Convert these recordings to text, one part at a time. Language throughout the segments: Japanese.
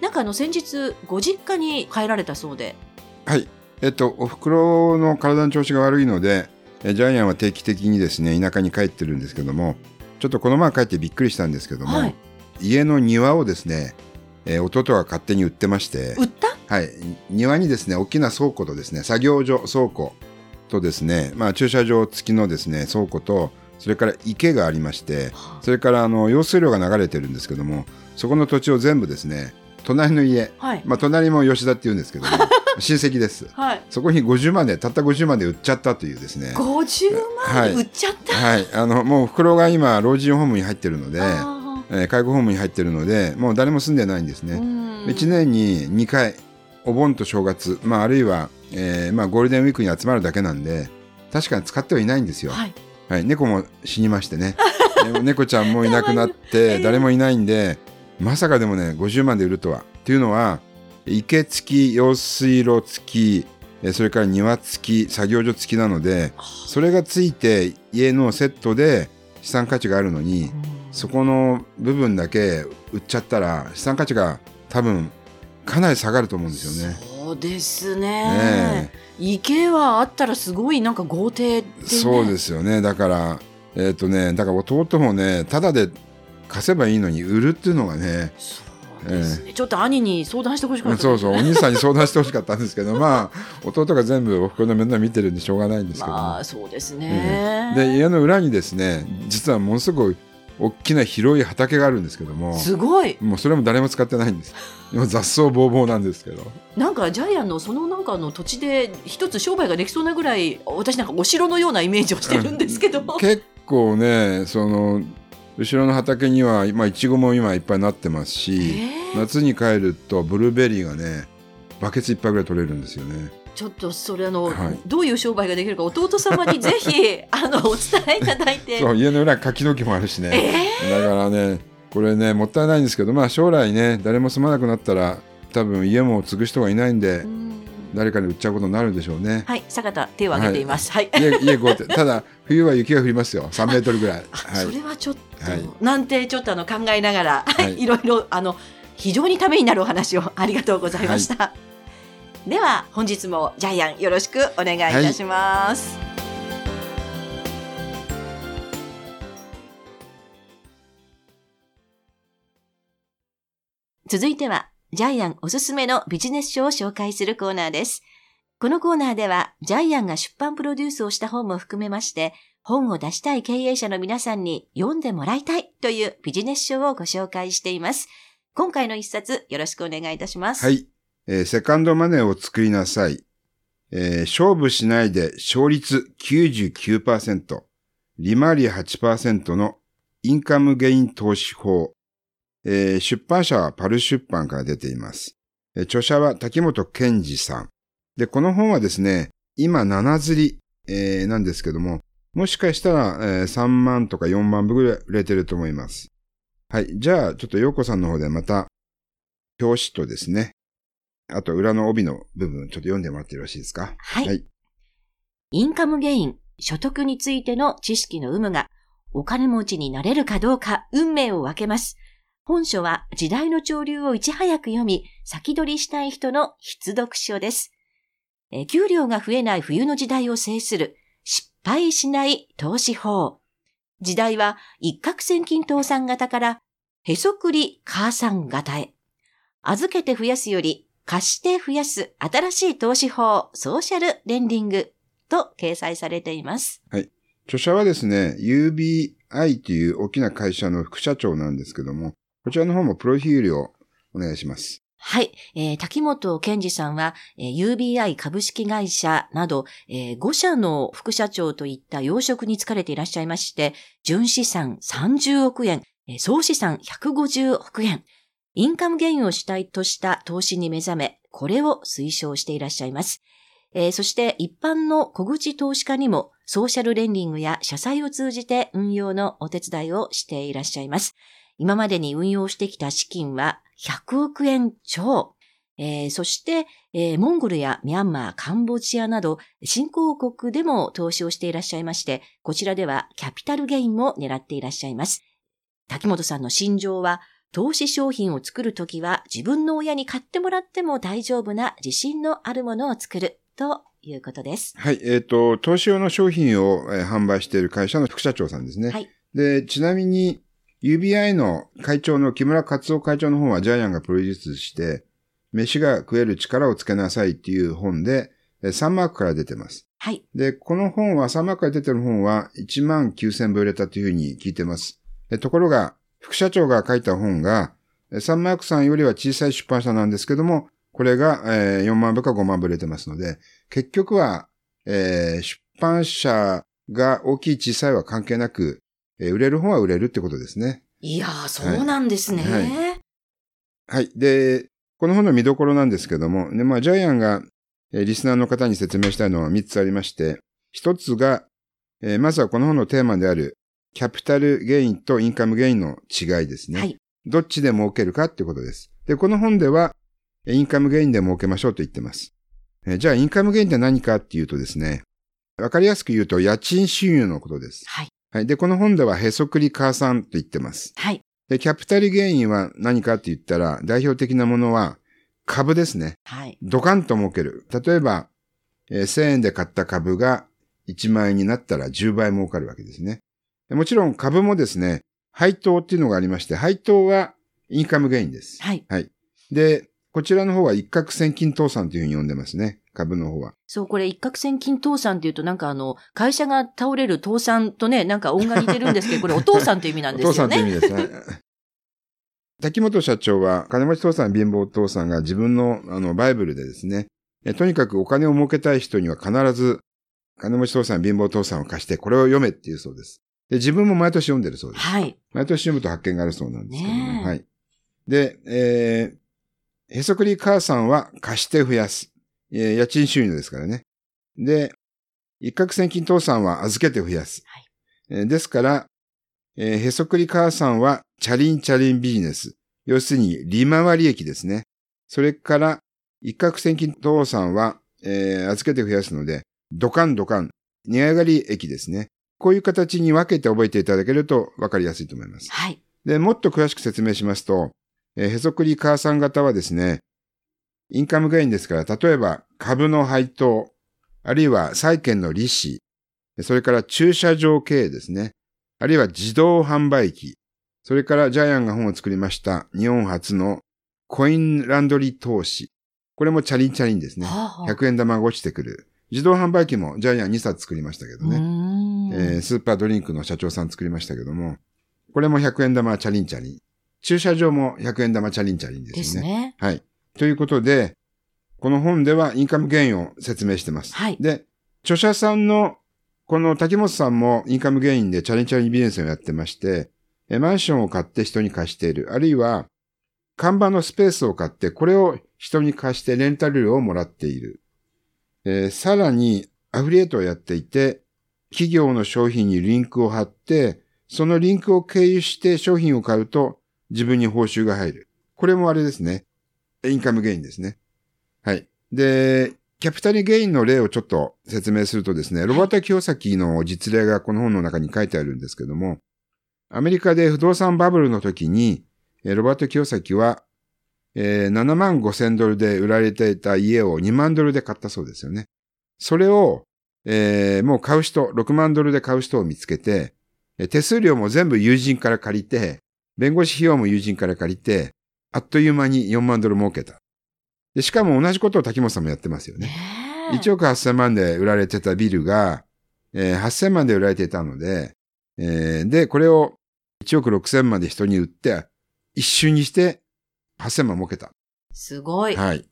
なんかあの先日ご実家に帰られたそうで。はい、えっと、お袋の体の調子が悪いので、えジャイアンは定期的にですね、田舎に帰ってるんですけども、ちょっとこの前帰ってびっくりしたんですけども、はい。家の庭をですね、えー弟が勝手に売ってまして、売った？はい、庭にですね、大きな倉庫とですね、作業所、倉庫とですね、まあ駐車場付きのですね、倉庫と、それから池がありまして、それからあの用水路が流れてるんですけども、そこの土地を全部ですね、隣の家、はい。まあ隣も吉田って言うんですけども、親戚です。はい。そこに50万で、たった50万で売っちゃったというですね。50万で売っちゃった、はい、あのもう袋が今老人ホームに入ってるので、あえー介護ホームに入ってるので、もう誰も住んでないんですね。ん。1年に2回、お盆と正月、まああるいは、えーまあゴールデンウィークに集まるだけなんで、確かに使ってはいないんですよ。はい。はい、猫も死にましてね。猫ちゃんもいなくなって、誰もいないんで、まさかでもね、50万で売るとは。っていうのは、池付き、用水路付き、えそれから庭付き、作業所付きなので、それがついて家のセットで資産価値があるのに、そこの部分だけ売っちゃったら、資産価値が多分かなり下がると思うんですよね。そうですねね池はあったらすごいなんか豪邸で、ね、そうですよね。だから、えっ、とね、だから弟もね、ただで貸せばいいのに売るっていうのがね、そうですね、ちょっと兄に相談してほしかったそうそう、お兄さんに相談してほしかったんですけど、まあ、弟が全部おふくろの面倒見てるんでしょうがないんですけども、まあそうですね、で、家の裏にですね、実はものすごい大きな広い畑があるんですけども、すごい。もうそれも誰も使ってないんです。今雑草ぼうぼうなんですけど。なんかジャイアンのそのなんかの土地で一つ商売ができそうなぐらい私なんかお城のようなイメージをしてるんですけど、結構ね、その、後ろの畑には、今、いちごも今いっぱいなってますし、えー。夏に帰るとブルーベリーがねバケツ一杯ぐらい取れるんですよね。ちょっとそれあの、はい。どういう商売ができるか弟様に ぜひあのお伝えいただいて。そう家の裏に柿の木もあるしね。だからねこれねもったいないんですけどまあ将来ね誰も住まなくなったら多分家も継ぐ人がいないんでうん。誰かに売っちゃうことになるでしょうね。はい坂田手を挙げています。はい、家家豪邸ただ冬は雪が降りますよ3メートルぐらい。あはいそれはちょっと、はいなんてちょっとあの考えながら、ははいい、いろいろあの非常にためになるお話をありがとうございました。では本日もジャイアンよろしくお願いいたします。続いてはジャイアンおすすめのビジネス書を紹介するコーナーです。このコーナーではジャイアンが出版プロデュースをした本も含めまして本を出したい経営者の皆さんに読んでもらいたいというビジネス書をご紹介しています。今回の一冊よろしくお願いいたします。はい、えーセカンドマネーを作りなさい。えー勝負しないで勝率99%、利回り8%のインカムゲイン投資法。えー出版社はパル出版から出ています。え著者は滝本健二さん。で、この本はですね、今7釣り、えーなんですけども、もしかしたら、えー3万とか4万部ぐらい売れてると思います。はい。じゃあ、ちょっと洋子さんの方でまた、表紙とですね、あと裏の帯の部分、ちょっと読んでもらってよろしいですか？はい。はいインカムゲイン、所得についての知識の有無が、お金持ちになれるかどうか、運命を分けます。本書は時代の潮流をいち早く読み、先取りしたい人の必読書です。え給料が増えない冬の時代を制する、失敗しない投資法。時代は一攫千金倒産型から、へそくり母さん型へ。預けて増やすより、貸して増やす新しい投資法、ソーシャルレンディングと掲載されています。はい著者はですね、UBI という大きな会社の副社長なんですけども、こちらの方もプロフィールをお願いします。はい。えー滝本健二さんは、えー UBI 株式会社など、え5社の副社長といった要職に就かれていらっしゃいまして、純資産30億円、えー総資産150億円。インカムゲインを主体とした投資に目覚め、これを推奨していらっしゃいます。えー、そして一般の小口投資家にもソーシャルレンディングや社債を通じて運用のお手伝いをしていらっしゃいます。今までに運用してきた資金は100億円超。えー、そして、えー、モンゴルやミャンマー、カンボジアなど、新興国でも投資をしていらっしゃいまして、こちらではキャピタルゲインも狙っていらっしゃいます。滝本さんの心情は、投資商品を作るときは自分の親に買ってもらっても大丈夫な自信のあるものを作るということです。はい。えっ、ー、と、投資用の商品を、えー、販売している会社の副社長さんですね。はい。で、ちなみに、UBI の会長の木村克夫会長の本はジャイアンがプロデュースして、飯が食える力をつけなさいっていう本で、3マークから出てます。はい。で、この本は、3マークから出てる本は1万9000部売れたというふうに聞いてます。ところが、副社長が書いた本が、3マークさんよりは小さい出版社なんですけども、これが、え4万部か5万部売れてますので、結局は、えー、出版社が大きい小さいは関係なく、えー、売れる本は売れるってことですね。いやー、そうなんですね。はい。はい、はい。で、この本の見どころなんですけども、で、まあ、ジャイアンが、えー、リスナーの方に説明したいのは3つありまして、1つが、えー、まずはこの本のテーマである、キャピタルゲインとインカムゲインの違いですね。はい。どっちで儲けるかってことです。で、この本では、インカムゲインで儲けましょうと言ってます。えー、じゃあ、インカムゲインって何かっていうとですね、わかりやすく言うと、家賃収入のことです。はい。はい。で、この本では、へそくり母さんと言ってます。はい。で、キャピタルゲインは何かって言ったら、代表的なものは株ですね。はい。ドカンと儲ける。例えば、えー、1000円で買った株が1万円になったら10倍儲かるわけですね。もちろん株もですね、配当っていうのがありまして、配当はインカムゲインです。はい。はい。で、こちらの方は一攫千金倒産というふうに呼んでますね。株の方は。そう、これ一攫千金倒産っていうとなんかあの、会社が倒れる倒産とね、なんか音が似てるんですけど、これお父さんという意味なんですよね。お父さんという意味ですね。滝本社長は、金持ち父さん、貧乏父さんが自分の、あの、バイブルでですね、とにかくお金を儲けたい人には必ず、金持ち父さん、貧乏父さんを貸して、これを読めっていうそうです。で、自分も毎年読んでるそうです。はい。毎年読むと発見があるそうなんですけども、はい。で、えー、へそくり母さんは貸して増やす。えー、家賃収入ですからね。で、一攫千金父さんは預けて増やす。はい。えー、ですから、えー、へそくり母さんはチャリンチャリンビジネス。要するに利回り益ですね。それから、一攫千金父さんは、えー、預けて増やすので、ドカンドカン、値上がり益ですね。こういう形に分けて覚えていただけると分かりやすいと思います。はい。で、もっと詳しく説明しますと、えー、へそくり母さん型はですね、インカムゲインですから、例えば株の配当、あるいは債券の利子、それから駐車場経営ですね。あるいは自動販売機。それからジャイアンが本を作りました日本初のコインランドリー投資。これもチャリンチャリンですね。はあ、100円玉が落ちてくる。自動販売機もジャイアン2冊作りましたけどね。えー、スーパードリンクの社長さん作りましたけども、これも100円玉チャリンチャリン。駐車場も100円玉チャリンチャリンですね。ですね。はい。ということで、この本ではインカムゲインを説明してます。はい。で、著者さんのこの滝本さんもインカムゲインでチャレンジャービジネスをやってまして、マンションを買って人に貸している。あるいは、看板のスペースを買って、これを人に貸してレンタル料をもらっている。えー、さらに、アフリエイトをやっていて、企業の商品にリンクを貼って、そのリンクを経由して商品を買うと自分に報酬が入る。これもあれですね。インカムゲインですね。はい。で、キャピタルゲインの例をちょっと説明するとですね、ロバート・キヨサキの実例がこの本の中に書いてあるんですけども、アメリカで不動産バブルの時に、ロバート・キヨサキは、えー、7万5千ドルで売られていた家を2万ドルで買ったそうですよね。それを、えー、もう買う人、6万ドルで買う人を見つけて、手数料も全部友人から借りて、弁護士費用も友人から借りて、あっという間に4万ドル儲けた。で、しかも同じことを滝本さんもやってますよね。1億8000万で売られてたビルが、えー、8000万で売られていたので、えー、で、これを1億6000万で人に売って、一瞬にして8000万儲けた。すごい。はい。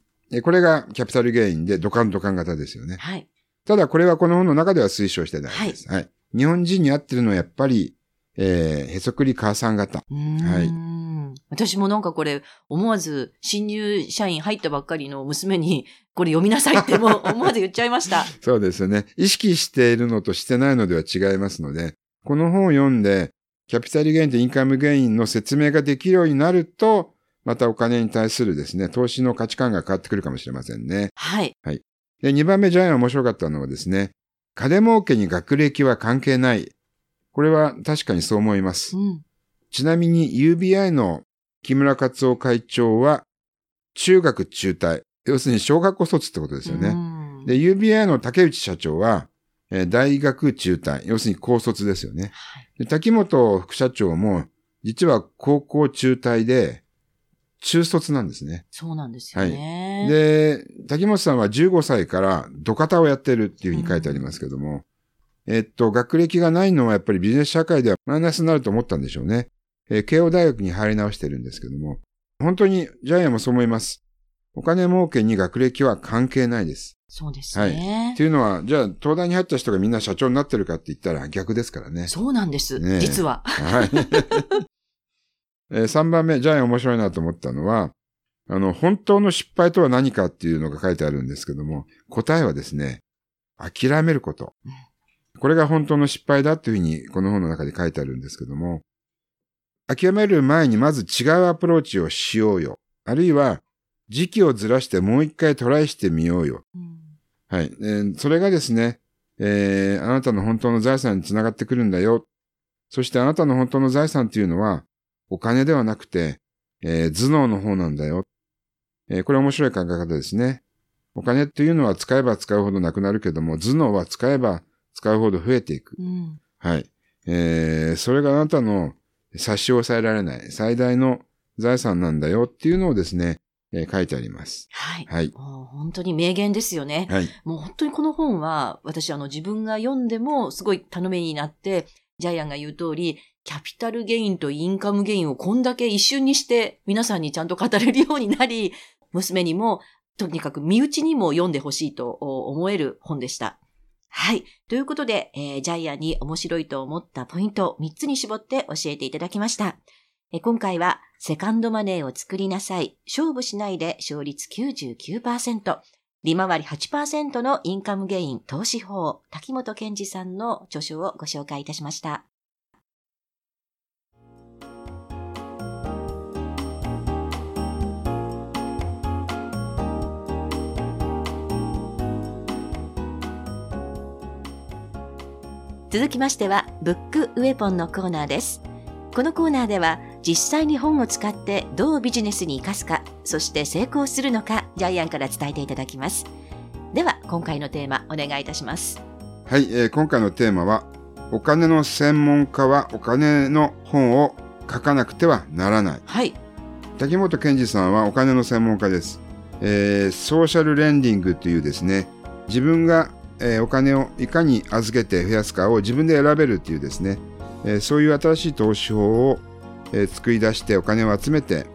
これがキャピタルゲインでドカンドカン型ですよね。はい。ただこれはこの本の中では推奨してないです。はい。はい、日本人に合ってるのはやっぱり、えー、へそくり母さん型。はい。私もなんかこれ、思わず新入社員入ったばっかりの娘に、これ読みなさいってもう思わず言っちゃいました。そうですよね。意識しているのとしてないのでは違いますので、この本を読んで、キャピタルゲインとインカムゲインの説明ができるようになると、またお金に対するですね、投資の価値観が変わってくるかもしれませんね。はい。で、2番目ジャイアン面白かったのはですね、金儲けに学歴は関係ない。これは確かにそう思いますう。ん。ちなみに UBI の木村克夫会長は中学中退。要するに小学校卒ってことですようね。んで、UBI の竹内社長は、えー大学中退。要するに高卒ですよね。はいで滝本副社長も、実は高校中退で、中卒なんですね。そうなんですよね。で、滝本さんは15歳から土方をやってるっていうふうに書いてありますけども、えっと、学歴がないのはやっぱりビジネス社会ではマイナスになると思ったんでしょうね。えー慶応大学に入り直してるんですけども、本当にジャイアンもそう思います。お金儲けに学歴は関係ないです。そうですね。っていうのは、じゃあ、東大に入った人がみんな社長になってるかって言ったら逆ですからね。そうなんです。ねえ実は。はい。え3番目、ジャイアン面白いなと思ったのは、あの、本当の失敗とは何かっていうのが書いてあるんですけども、答えはですね、諦めることうん。これが本当の失敗だっていうふうにこの本の中で書いてあるんですけども、諦める前にまず違うアプローチをしようよ。あるいは、時期をずらしてもう一回トライしてみようよ。うんはい。えーそれがですね、えーあなたの本当の財産につながってくるんだよ。そしてあなたの本当の財産っていうのは、お金ではなくて、えー頭脳の方なんだよ。えーこれ面白い考え方ですね。お金っていうのは使えば使うほどなくなるけども、頭脳は使えば使うほど増えていく。うん。はい。えーそれがあなたの差し押さえられない最大の財産なんだよっていうのをですね、えー書いてあります。はい。はい。もう本当に名言ですよね。はい。もう本当にこの本は、私あの自分が読んでもすごい頼みになって、ジャイアンが言う通り、キャピタルゲインとインカムゲインをこんだけ一瞬にして皆さんにちゃんと語れるようになり、娘にも、とにかく身内にも読んでほしいと思える本でした。はい。ということで、えージャイアンに面白いと思ったポイントを3つに絞って教えていただきました。えー今回は、セカンドマネーを作りなさい。勝負しないで勝率99%。利回り8%のインカムゲイン投資法、滝本健二さんの著書をご紹介いたしました。続きましては、ブックウェポンのコーナーです。このコーナーでは、実際に本を使ってどうビジネスに活かすか、そして成功するのか、ジャイアンから伝えていただきます。では、今回のテーマ、お願いいたします。はい、えー今回のテーマは、お金の専門家はお金の本を書かなくてはならない。はい。滝本健二さんはお金の専門家です。えーソーシャルレンディングというですね、自分が、えーお金をいかに預けて増やすかを自分で選べるっていうですね、えーそういう新しい投資法を、えー作り出してお金を集めて、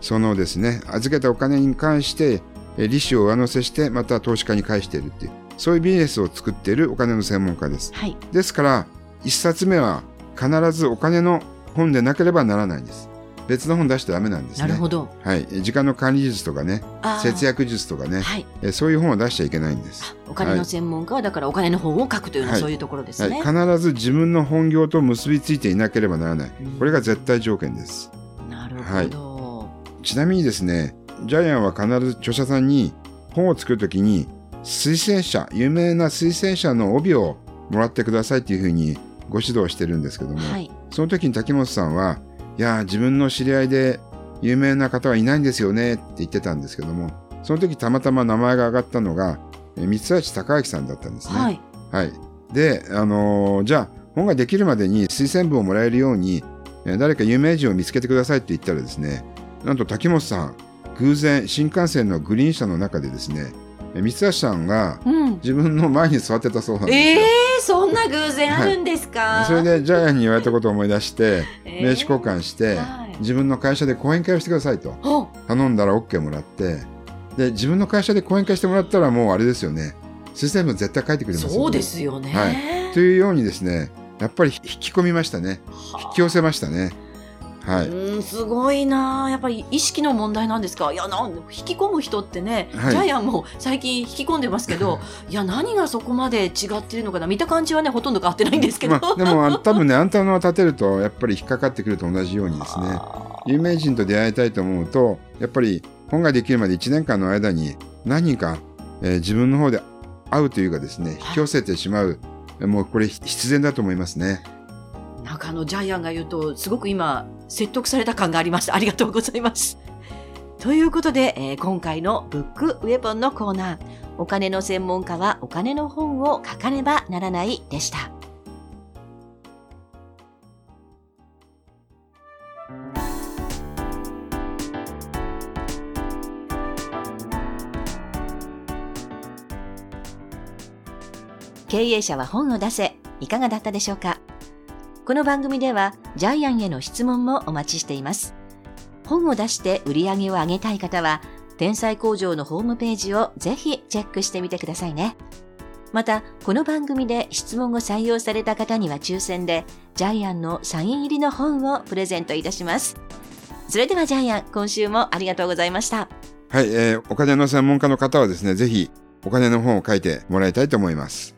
そのですね、預けたお金に関して、えー利子を上乗せしてまた投資家に返しているっていう、そういうビジネスを作っているお金の専門家です。はい。ですから、一冊目は必ずお金の本でなければならないんです。別の本出してダメなんですね。なるほど。はい。時間の管理術とかね、節約術とかね、はい。えそういう本を出しちゃいけないんです。お金の専門家は、だからお金の本を書くというのははいそういうところですはい。ね。必ず自分の本業と結びついていなければならない。これが絶対条件です。なるほど。ちなみにですね、ジャイアンは必ず著者さんに本を作るときに、推薦者、有名な推薦者の帯をもらってくださいっていうふうにご指導してるんですけども、はい。その時に滝本さんは、いやー、自分の知り合いで有名な方はいないんですよねって言ってたんですけども、その時たまたま名前が挙がったのが、えー三橋隆明さんだったんですね。はい。はい。で、あのーじゃあ、本ができるまでに推薦文をもらえるように、えー誰か有名人を見つけてくださいって言ったらですね、なんと滝本さん、偶然新幹線のグリーン車の中でですね、えー三橋さんがうん。自分の前に座ってたそうなんですよ。ええー、そんな偶然あるんですか、それでジャイアンに言われたことを思い出して、えー。名刺交換して、はい。自分の会社で講演会をしてくださいと。お。頼んだら OK もらって。で自分の会社で講演会してもらったらもうあれですよね。推薦文絶対書いてくれますよね。そうですよね。はい。というようにですねやっぱり引き込みましたね。引き寄せましたねはい。うん、すごいなやっぱり意識の問題なんですか？いや、なん引き込む人ってね、はい。ジャイアンも最近引き込んでますけど、い。や、何がそこまで違ってるのかな？見た感じはね、ほとんど変わってないんですけど。まあ、でも多分ねアンテナを立てるとやっぱり引っかかってくると同じようにですねあ有名人と出会いたいと思うとやっぱり本ができるまで1年間の間に何人か、えー自分の方で会うというかですね引き寄せてしまう、もうこれ必然だと思いますね。ーなんかあの、ジャイアンが言うと、すごく今、説得された感がありました。ありがとうございます。ということで、えー今回のブックウェポンのコーナー、お金の専門家はお金の本を書かねばならないでした。経営者は本を出せ、いかがだったでしょうか？この番組ではジャイアンへの質問もお待ちしています。本を出して売り上げを上げたい方は、天才工場のホームページをぜひチェックしてみてくださいね。また、この番組で質問を採用された方には抽選で、ジャイアンのサイン入りの本をプレゼントいたします。それではジャイアン、今週もありがとうございました。はい、えーお金の専門家の方はですねぜひお金の本を書いてもらいたいと思います。